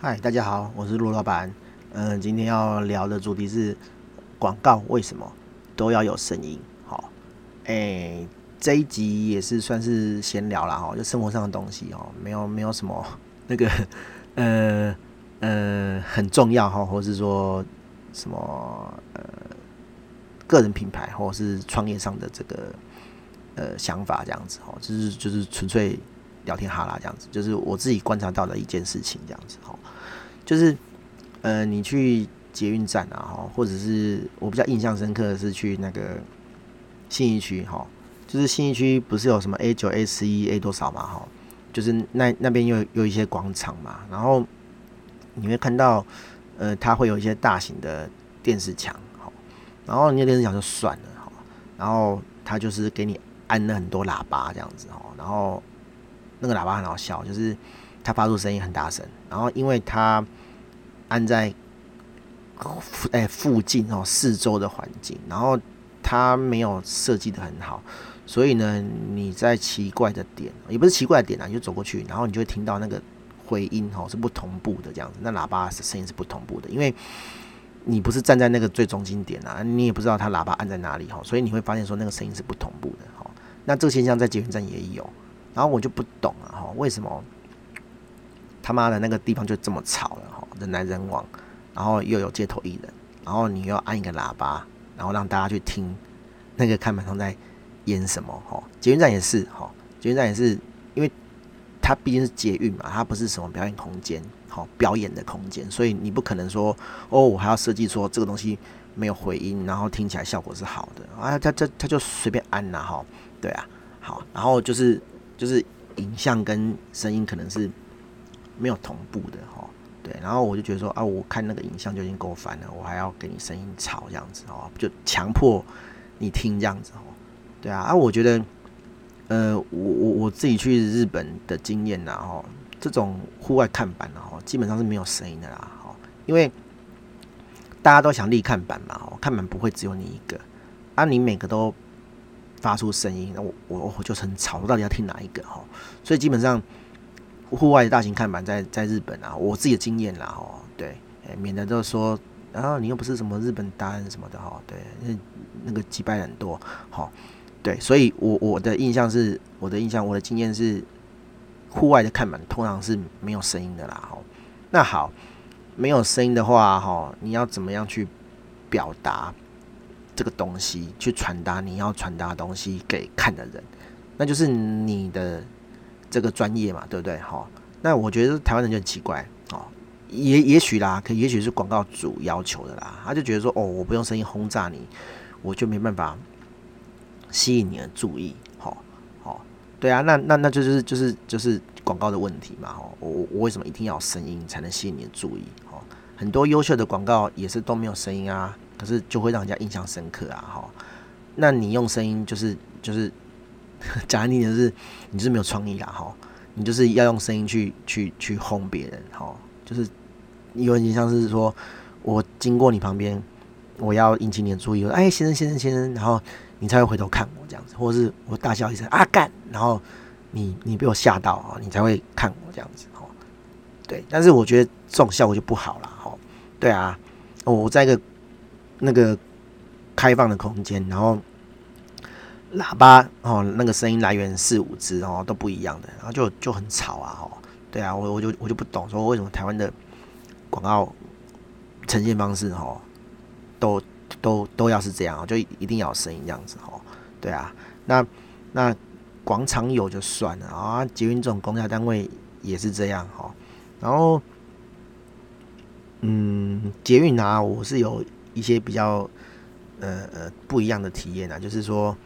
嗨，大家好，我是陆老板。嗯、今天要聊的主题是广告为什么都要有声音？好，哎，这一集也是算是闲聊啦，哈，就生活上的东西哦，没有没有什么 那个呃呃很重要哈，或是说什么呃个人品牌或者是创业上的这个呃想法这样子哦，就是就是纯粹。聊天哈啦，这样子就是我自己观察到的一件事情，这样子哈，就是呃，你去捷运站啊，哈，或者是我比较印象深刻的是去那个信义区哈，就是信义区不是有什么 A 九、A 十一、A 多少嘛，哈，就是那那边又有一些广场嘛，然后你会看到呃，它会有一些大型的电视墙，哈，然后那电视墙就算了哈，然后它就是给你安了很多喇叭这样子哈，然后。那个喇叭很好笑，就是它发出声音很大声，然后因为它安在附哎附近哦四周的环境，然后它没有设计得很好，所以呢你在奇怪的点也不是奇怪的点啊，你就走过去，然后你就会听到那个回音哦是不同步的这样子，那喇叭声音是不同步的，因为你不是站在那个最中心点啊，你也不知道它喇叭按在哪里哈，所以你会发现说那个声音是不同步的哈。那这个现象在捷运站也有。然后我就不懂了哈，为什么他妈的那个地方就这么吵了哈，人来人往，然后又有街头艺人，然后你又要按一个喇叭，然后让大家去听那个看板上在演什么哈？捷运站也是哈，捷运站也是，因为它毕竟是捷运嘛，它不是什么表演空间，好表演的空间，所以你不可能说哦，我还要设计说这个东西没有回音，然后听起来效果是好的啊，他他他就随便按呐哈，对啊，好，然后就是。就是影像跟声音可能是没有同步的哈，对，然后我就觉得说啊，我看那个影像就已经够烦了，我还要给你声音吵这样子哦，就强迫你听这样子哦，对啊，啊，我觉得，呃，我我我自己去日本的经验呐哈，这种户外看板哈，基本上是没有声音的啦哈，因为大家都想立看板嘛，看板不会只有你一个，啊，你每个都。发出声音，那我我我就很吵，我到底要听哪一个哈？所以基本上户外的大型看板在在日本啊，我自己的经验啦哈，对，免得都说，然后你又不是什么日本达人什么的哈，对，那那个击败很多，好，对，所以我我的印象是，我的印象，我的经验是，户外的看板通常是没有声音的啦，哈，那好，没有声音的话哈，你要怎么样去表达？这个东西去传达你要传达东西给看的人，那就是你的这个专业嘛，对不对？好，那我觉得台湾人就很奇怪哦，也也许啦，可也许是广告主要求的啦，他就觉得说，哦，我不用声音轰炸你，我就没办法吸引你的注意，好，好，对啊，那那那就是就是就是广告的问题嘛，哦，我我为什么一定要声音才能吸引你的注意？哦，很多优秀的广告也是都没有声音啊。可是就会让人家印象深刻啊，哈。那你用声音就是就是讲难听点是，你就是没有创意啦，哈。你就是要用声音去去去轰别人，哈。就是有点像是说，我经过你旁边，我要引起你的注意，哎，先生先生先生，然后你才会回头看我这样子，或者是我大笑一声啊干，然后你你被我吓到啊，你才会看我这样子，哈。对，但是我觉得这种效果就不好了，哈。对啊，我在一个。那个开放的空间，然后喇叭哦，那个声音来源四五支哦都不一样的，然后就就很吵啊哦，对啊，我我就我就不懂说为什么台湾的广告呈现方式哦都都都要是这样，就一定要有声音这样子哦，对啊，那那广场有就算了啊，捷运这种公家单位也是这样哦，然后嗯，捷运啊，我是有。一些比较呃呃不一样的体验啊，就是说，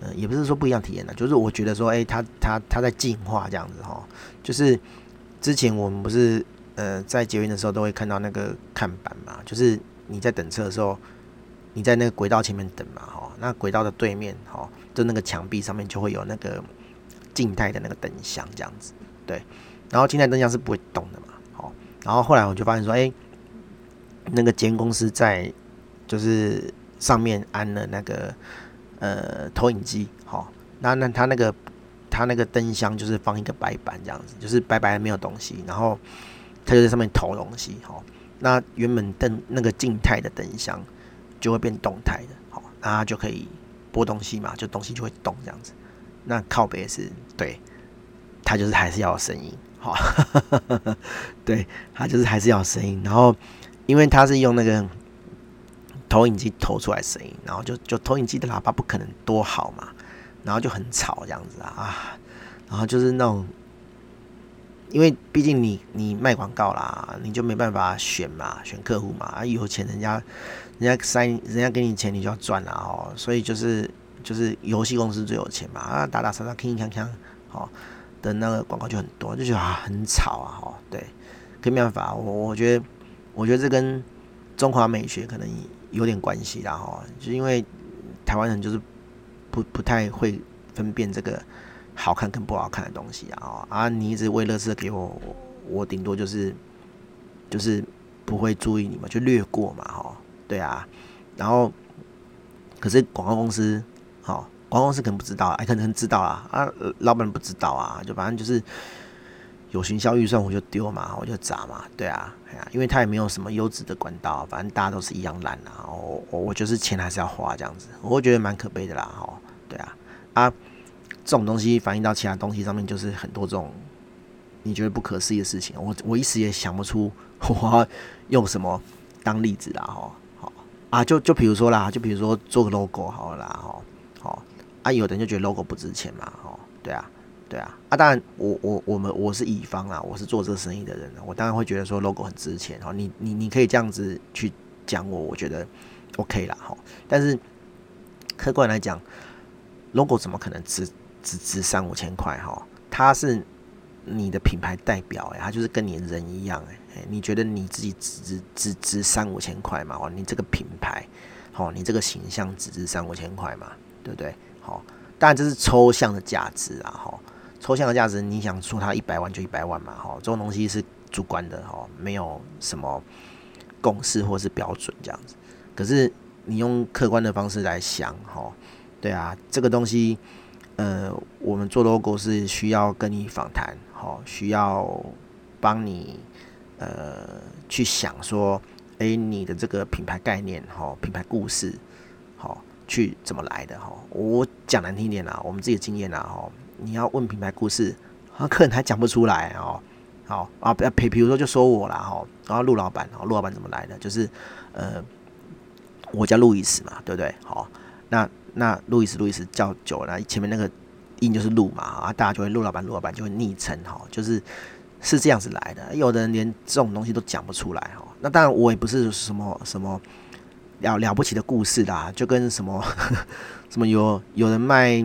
呃，也不是说不一样体验啊，就是我觉得说，哎、欸，他他他在进化这样子哈。就是之前我们不是呃在捷运的时候都会看到那个看板嘛，就是你在等车的时候，你在那个轨道前面等嘛，哈，那轨道的对面哈，就那个墙壁上面就会有那个静态的那个灯箱这样子，对，然后静态灯箱是不会动的嘛，好，然后后来我就发现说，哎、那个捷运公司在就是上面安了那个呃投影机，好，那那他那个他那个灯箱就是放一个白板这样子，就是白白的没有东西，然后它就在上面投东西，好，那原本灯那个静态的灯箱就会变动态的，好，那它就可以播东西嘛，就东西就会动这样子。那靠北是对，它就是还是要有声音，好，对，它就是还是要有声音。然后因为它是用那个投影机投出来声音，然后就就投影机的喇叭不可能多好嘛，然后就很吵这样子啊，啊，然后就是那种。因为毕竟你你卖广告啦，你就没办法选嘛，选客户嘛。啊，有钱人家人家塞人家给你钱，你就要赚啦哦。所以就是就是游戏公司最有钱嘛啊，打打杀杀，铿锵锵，好，的那个广告就很多，就觉得啊很吵啊哈。对，可没办法，我我觉得我觉得这跟中华美学可能有点关系啦哈。就因为台湾人就是不不太会分辨这个。好看跟不好看的东西啊啊！你一直喂垃圾给我，我顶多就是就是不会注意你们，就略过嘛，哈，对啊。然后可是广告公司，好，广告公司可能不知道，哎，可能知道啊，啊，老板不知道啊，就反正就是有行销预算我就丢嘛，我就砸嘛，对啊，哎呀，因为他也没有什么优质的管道，反正大家都是一样烂啊，我我我就是钱还是要花这样子，我会觉得蛮可悲的啦，哈，对啊，啊。这种东西反映到其他东西上面，就是很多这种你觉得不可思议的事情。我我一时也想不出 我用什么当例子啦，哈，好啊，就就比如说啦，就比如说做个 logo 好了啦，哈，好啊，有的人就觉得 logo 不值钱嘛，哈，对啊，对啊，啊，当然我我我们我是乙方啊，我是做这个生意的人，我当然会觉得说 logo 很值钱，哈，你你你可以这样子去讲我，我觉得 OK 啦，哈，但是客观来讲，logo 怎么可能值？只值三五千块哈，它是你的品牌代表哎，它就是跟你人一样哎，你觉得你自己只值只值三五千块嘛？哦，你这个品牌，好，你这个形象只值三五千块嘛？对不对？好，当然这是抽象的价值啊哈，抽象的价值，你想说它一百万就一百万嘛？哈，这种东西是主观的哈，没有什么共识或是标准这样子。可是你用客观的方式来想哈，对啊，这个东西。呃，我们做 logo 是需要跟你访谈，哈，需要帮你呃去想说，诶，你的这个品牌概念，哈，品牌故事，好，去怎么来的，哈。我讲难听点啦，我们自己的经验啦，哈，你要问品牌故事，啊，客人还讲不出来，哦，好啊，比比比如说就说我啦，哈，然后陆老板，陆老板怎么来的？就是呃，我叫路易斯嘛，对不对？好，那。那路易斯，路易斯叫久了，前面那个音就是路嘛，啊，大家就会陆老板，陆老板就会昵称哈，就是是这样子来的。有的人连这种东西都讲不出来哈。那当然我也不是什么什么了了不起的故事啦，就跟什么 什么有有人卖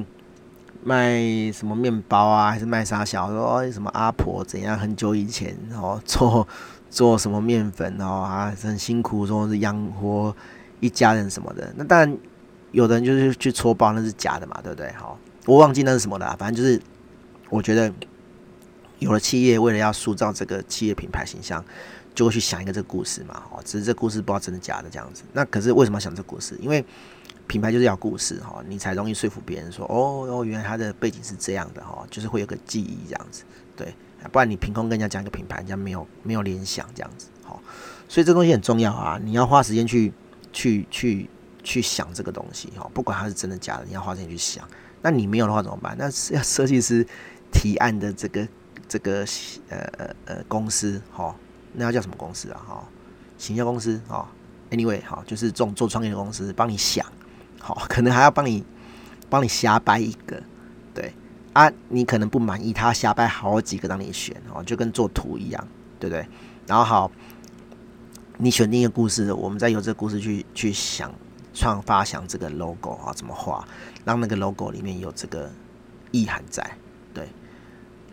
卖什么面包啊，还是卖啥小说，什么阿婆怎样很久以前然后 做做什么面粉哦啊，很辛苦，说是养活一家人什么的。那当然。有的人就是去戳爆，那是假的嘛，对不对？好，我忘记那是什么了，反正就是我觉得有了企业为了要塑造这个企业品牌形象，就会去想一个这个故事嘛。哦，只是这故事不知道真的假的这样子。那可是为什么要想这故事？因为品牌就是要故事哈，你才容易说服别人说哦哦，原来它的背景是这样的哈，就是会有个记忆这样子。对，不然你凭空跟人家讲一个品牌，人家没有没有联想这样子。好，所以这东西很重要啊，你要花时间去去去。去想这个东西哈，不管它是真的假的，你要花钱去想。那你没有的话怎么办？那是要设计师提案的这个这个呃呃呃公司哈，那要叫什么公司啊哈？行销公司哈，anyway 哈，就是这种做创业的公司帮你想，好，可能还要帮你帮你瞎掰一个，对啊，你可能不满意，他瞎掰好几个让你选哦，就跟做图一样，对不对？然后好，你选定一个故事，我们再由这个故事去去想。创发想这个 logo 啊，怎么画，让那个 logo 里面有这个意涵在，对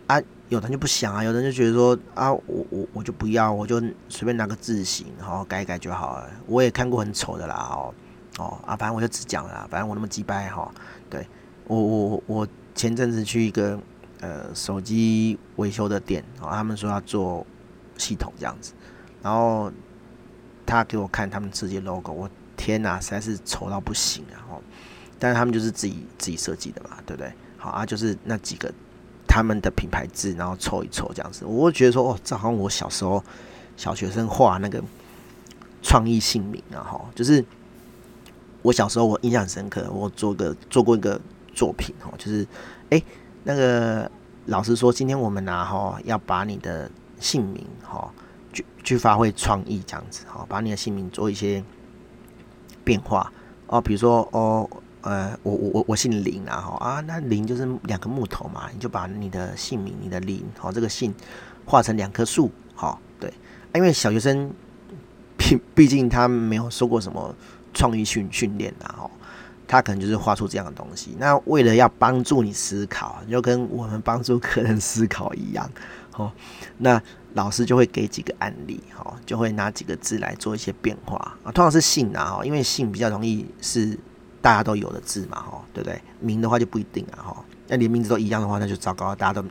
啊，有的人就不想啊，有的人就觉得说啊，我我我就不要，我就随便拿个字型，然后改一改就好了。我也看过很丑的啦，哦哦啊，反正我就只讲了啦，反正我那么鸡掰哈，对我我我前阵子去一个呃手机维修的店，哦，他们说要做系统这样子，然后他给我看他们设计 logo，我。天呐，实在是丑到不行啊！哦，但是他们就是自己自己设计的嘛，对不对？好啊，就是那几个他们的品牌字，然后凑一凑这样子。我会觉得说，哦，这好像我小时候小学生画那个创意姓名啊，哈，就是我小时候我印象很深刻，我做个做过一个作品哈，就是哎、那个老师说，今天我们拿哈要把你的姓名哈去去发挥创意这样子哈，把你的姓名做一些变化哦，比如说哦。呃，我我我我姓林啊，哈啊，那林就是两个木头嘛，你就把你的姓名，你的林，好，这个姓画成两棵树，好，对，因为小学生 毕竟他没有受过什么创意训训练啊，哦，他可能就是画出这样的东西。那为了要帮助你思考，就跟我们帮助客人思考一样，哦，那老师就会给几个案例，哈，就会拿几个字来做一些变化啊，通常是姓啊，哈，因为姓比较容易是。大家都有的字嘛，哈，对不对？名的话就不一定啊，哈。那连名字都一样的话，那就糟糕，大家都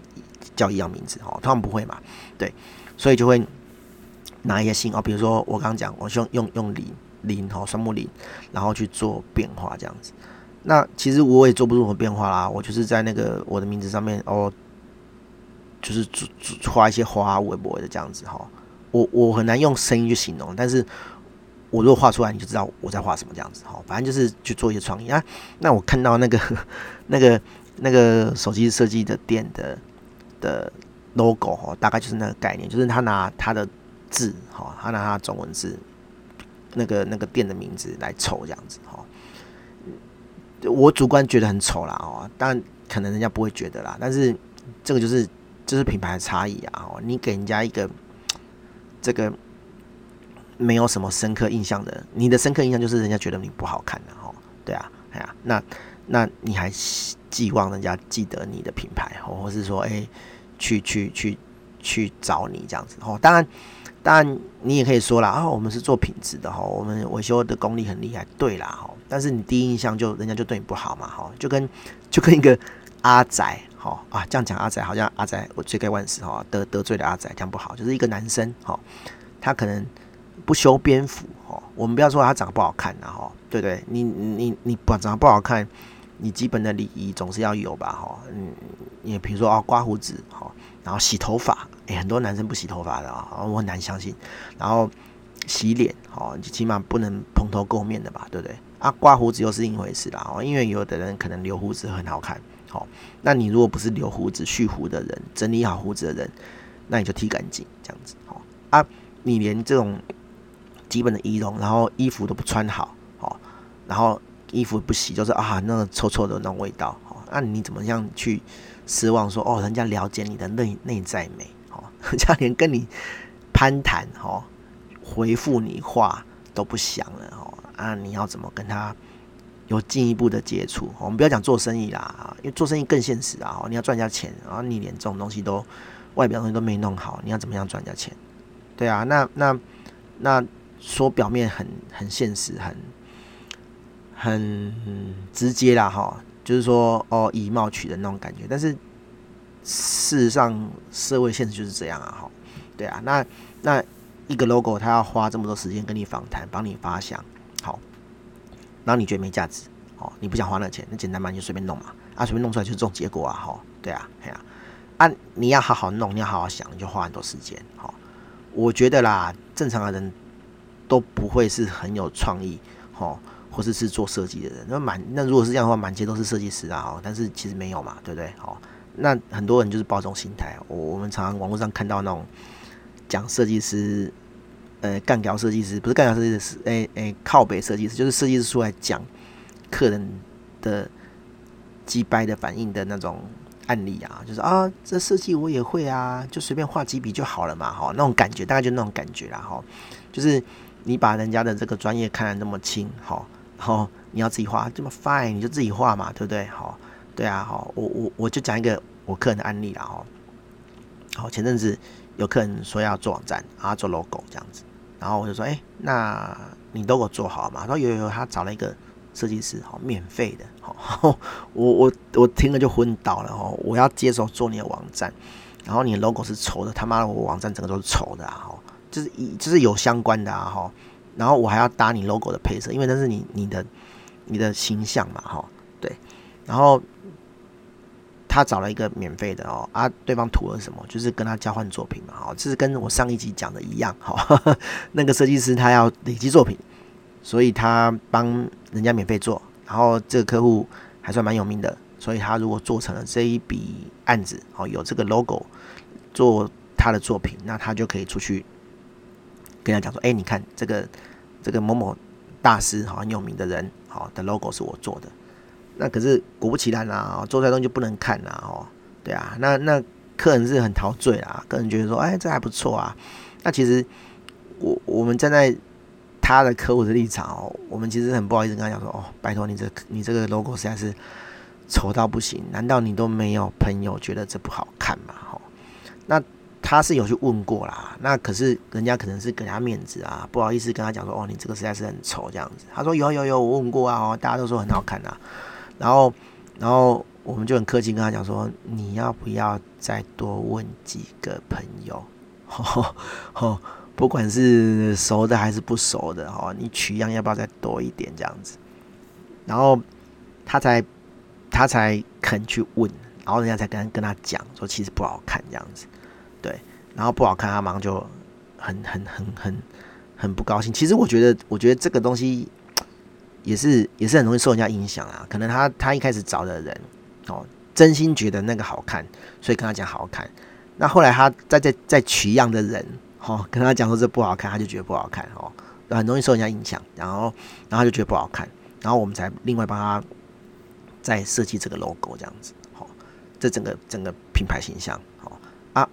叫一样名字，哈。他们不会嘛，对，所以就会拿一些信哦，比如说我刚刚讲，我用用用零零哈，双木林，然后去做变化这样子。那其实我也做不出什么变化啦，我就是在那个我的名字上面哦，就是画一些花微博的这样子哈。我我很难用声音去形容，但是。我如果画出来，你就知道我在画什么这样子哈。反正就是去做一些创意啊。那我看到那个、那个、那个手机设计的店的的 logo 哈，大概就是那个概念，就是他拿他的字哈，他拿他中文字，那个那个店的名字来凑这样子哈。我主观觉得很丑啦哦，但可能人家不会觉得啦。但是这个就是就是品牌的差异啊。哦你给人家一个这个。没有什么深刻印象的，你的深刻印象就是人家觉得你不好看的哦，对啊，哎呀，那那你还寄望人家记得你的品牌，或或是说，哎、去去去去找你这样子哦。当然，当然你也可以说啦，啊，我们是做品质的哈，我们维修的功力很厉害，对啦哈。但是你第一印象就人家就对你不好嘛哈，就跟就跟一个阿仔哈啊，这样讲阿仔好像阿仔我罪该万死哈，得得罪了阿仔这样不好，就是一个男生哈，他可能。不修边幅哈，我们不要说他长得不好看然后，对对？你你你不长得不好看，你基本的礼仪总是要有吧哈。嗯，你比如说啊，刮胡子哈，然后洗头发，诶，很多男生不洗头发的啊，我很难相信。然后洗脸哈，起码不能蓬头垢面的吧，对不对？啊，刮胡子又是另一回事啦，哦因为有的人可能留胡子很好看，好，那你如果不是留胡子蓄胡的人，整理好胡子的人，那你就剃干净这样子好啊，你连这种。基本的仪容，然后衣服都不穿好，好，然后衣服不洗，就是啊，那个臭臭的那种味道，好，那你怎么样去失望说哦，人家了解你的内内在美，人家连跟你攀谈，哈，回复你话都不想了，哦，啊，你要怎么跟他有进一步的接触？我们不要讲做生意啦，因为做生意更现实啊，你要赚人家钱，然后你连这种东西都外表东西都没弄好，你要怎么样赚人家钱？对啊，那那那。说表面很很现实，很很直接啦，哈，就是说哦，以貌取人那种感觉。但是事实上，社会现实就是这样啊，哈，对啊。那那一个 logo，他要花这么多时间跟你访谈，帮你发想，好，然后你觉得没价值，哦，你不想花那钱，那简单嘛，你就随便弄嘛，啊，随便弄出来就是这种结果啊，哈，对啊，对啊，啊，你要好好弄，你要好好想，你就花很多时间，好，我觉得啦，正常的人。都不会是很有创意，吼，或者是，做设计的人。那满那如果是这样的话，满街都是设计师啊，但是其实没有嘛，对不对？好，那很多人就是抱这种心态。我我们常常网络上看到那种讲设计师，呃，干掉设计师，不是干掉设计师，诶诶，靠北设计师，就是设计师出来讲客人的机掰的反应的那种案例啊，就是啊，这设计我也会啊，就随便画几笔就好了嘛，哈，那种感觉，大概就那种感觉啦，哈，就是。你把人家的这个专业看得那么轻，好，然后你要自己画这么 fine，你就自己画嘛，对不对？好，对啊，好，我我我就讲一个我客人的案例啦，哈，好，前阵子有客人说要做网站，啊，做 logo 这样子，然后我就说，哎，那你 logo 做好嘛？然后有有有，他找了一个设计师，好，免费的，好，我我我听了就昏倒了，哦，我要接手做你的网站，然后你的 logo 是丑的，他妈的，我网站整个都是丑的啊，就是以就是有相关的啊哈，然后我还要搭你 logo 的配色，因为那是你你的你的形象嘛哈，然后他找了一个免费的哦，啊，对方图了什么？就是跟他交换作品嘛，哦，这是跟我上一集讲的一样，哈，那个设计师他要累积作品，所以他帮人家免费做，然后这个客户还算蛮有名的，所以他如果做成了这一笔案子，哦，有这个 logo 做他的作品，那他就可以出去跟他讲说，哎，你看这个这个某某大师，哈，很有名的人，好的 logo 是我做的。那可是果不其然啦，做出来东西就不能看啦，哦，对啊，那那客人是很陶醉啊，客人觉得说，哎，这还不错啊。那其实我我们站在他的客户的立场哦，我们其实很不好意思跟他讲说，哦，拜托你这你这个 logo 实在是丑到不行，难道你都没有朋友觉得这不好看吗？哦，那他是有去问过啦，那可是人家可能是给他面子啊，不好意思跟他讲说，哦，你这个实在是很丑这样子。他说有有有，我问过啊，哦，大家都说很好看啊。然后，然后我们就很客气跟他讲说，你要不要再多问几个朋友？吼吼，不管是熟的还是不熟的，哈，你取样要不要再多一点这样子？然后他才他才肯去问，然后人家才跟跟他讲说，其实不好看这样子，对，然后不好看，他马上就很很很很很不高兴。其实我觉得，我觉得这个东西。也是也是很容易受人家影响啊，可能他他一开始找的人哦，真心觉得那个好看，所以跟他讲好看。那后来他再再再取样的人哦，跟他讲说这不好看，他就觉得不好看哦，很容易受人家影响，然后然后他就觉得不好看，然后我们才另外帮他再设计这个 logo 这样子，哦，这整个整个品牌形象哦啊，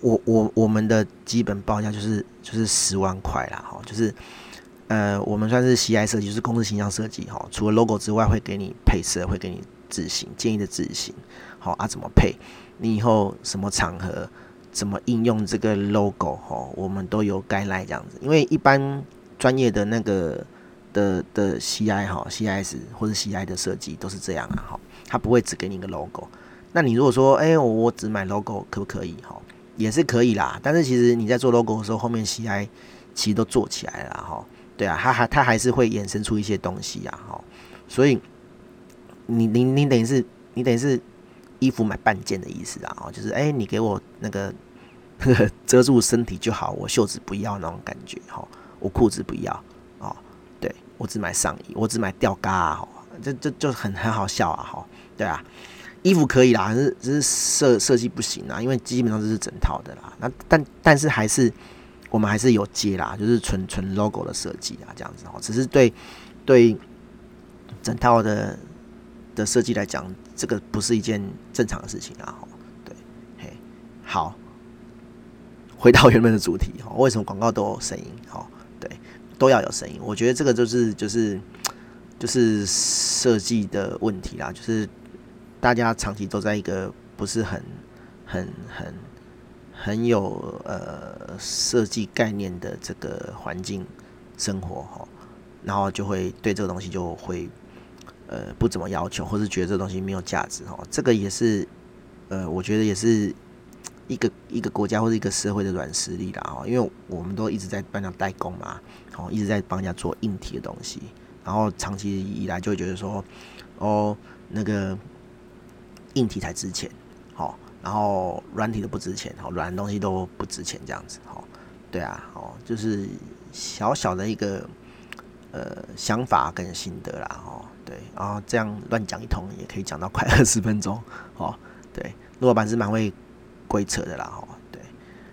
我我我们的基本报价就是就是十万块啦，哦，就是。呃，我们算是 CI 设计，就是公司形象设计哈。除了 logo 之外，会给你配色，会给你字型建议的字型，好啊，怎么配？你以后什么场合怎么应用这个 logo 哈？我们都有 guideline 这样子。因为一般专业的那个的的 CI 哈，CIS 或者 CI 的设计都是这样啊哈，他不会只给你一个 logo。那你如果说，哎、我我只买 logo 可不可以哈？也是可以啦。但是其实你在做 logo 的时候，后面 CI 其实都做起来了哈。对啊，他还他还是会衍生出一些东西呀，哈，所以你你你等于是你等于是衣服买半件的意思啊，哦，就是哎，你给我那个呵呵遮住身体就好，我袖子不要那种感觉，哈，我裤子不要，哦，对我只买上衣，我只买吊嘎啊，这这就很很好笑啊，哈，对啊，衣服可以啦，只是只是设设计不行啊，因为基本上这是整套的啦，那但但是还是。我们还是有接啦，就是纯纯 logo 的设计啊，这样子哦。只是对对整套的的设计来讲，这个不是一件正常的事情啊。对，嘿，好，回到原本的主题哈，为什么广告都有声音？哈，对，都要有声音。我觉得这个就是就是就是设计的问题啦，就是大家长期都在一个不是很很。很很有呃设计概念的这个环境生活哈，然后就会对这个东西就会呃不怎么要求，或是觉得这东西没有价值哈。这个也是呃，我觉得也是一个一个国家或者一个社会的软实力啦哈。因为我们都一直在帮人家代工嘛，哦，一直在帮人家做硬体的东西，然后长期以来就会觉得说，哦，那个硬体才值钱，哦。然后软体都不值钱，哦，软的东西都不值钱，这样子，哦，对啊，哦，就是小小的一个呃想法跟心得啦，哦，对，然后这样乱讲一通也可以讲到快二十分钟，哦，对，陆老板是蛮会鬼扯的啦，哦，对，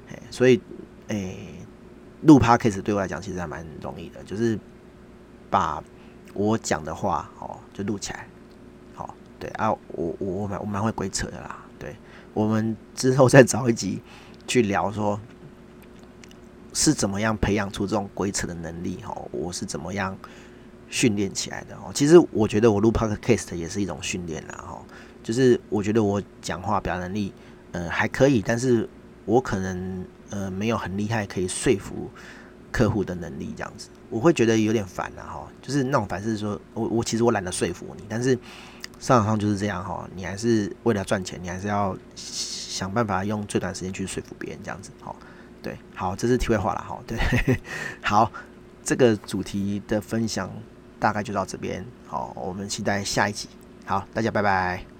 哎，所以，哎，录 Podcast 对我来讲其实还蛮容易的，就是把我讲的话，哦，就录起来，好，对啊，我我我蛮我蛮会鬼扯的啦，我们之后再找一集去聊，说是怎么样培养出这种鬼扯的能力哈？我是怎么样训练起来的哦？其实我觉得我录 podcast 也是一种训练啦哈。就是我觉得我讲话表达能力呃还可以，但是我可能呃没有很厉害可以说服客户的能力这样子，我会觉得有点烦啦哈。就是那种烦是说我我其实我懒得说服你，但是。市场上就是这样哈，你还是为了赚钱，你还是要想办法用最短时间去说服别人这样子，哈，对，好，这是题外话了哈，对，好，这个主题的分享大概就到这边，好，我们期待下一集，好，大家拜拜。